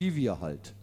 wie wir halt.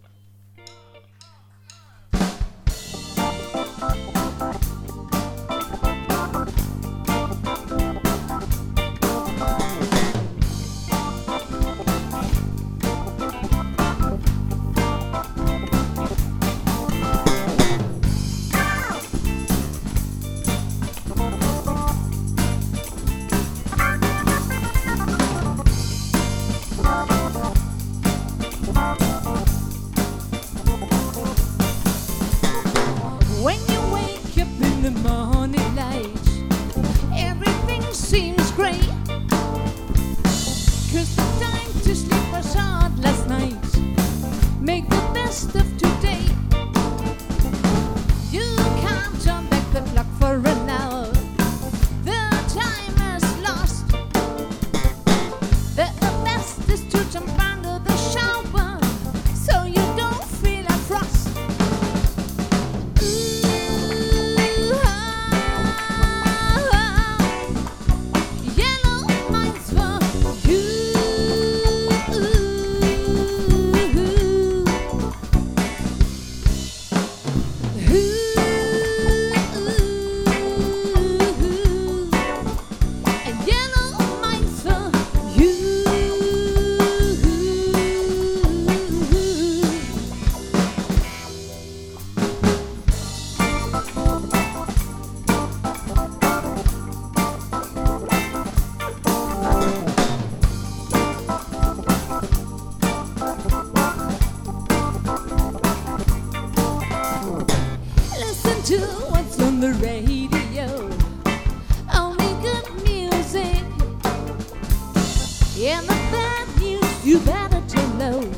you better to know,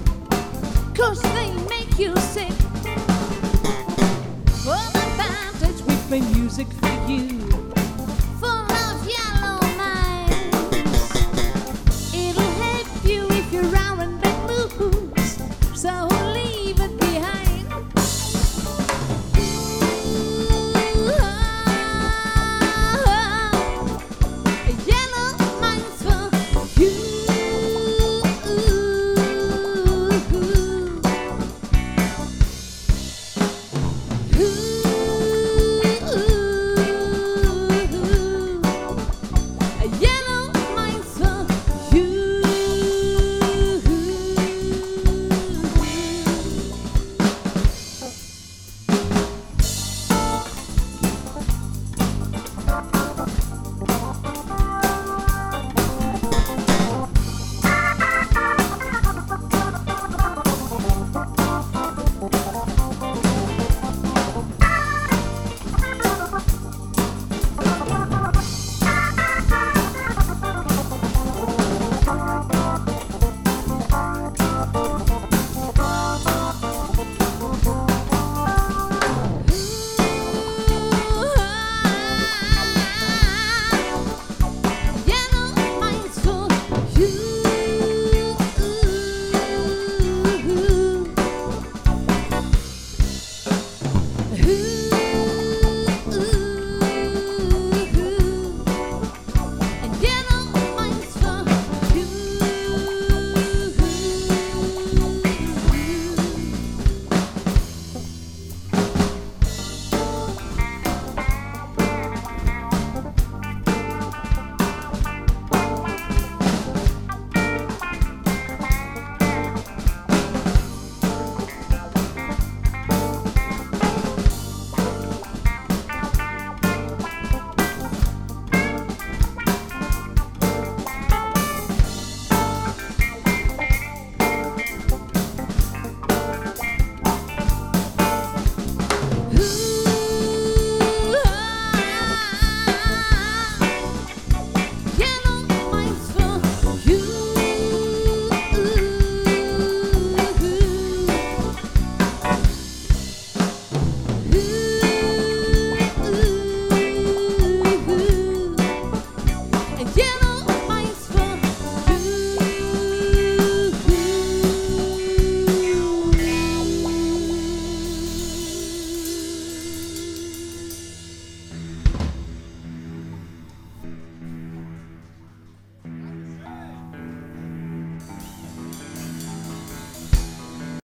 cause they make you sick. Well, the fountains weep music for you.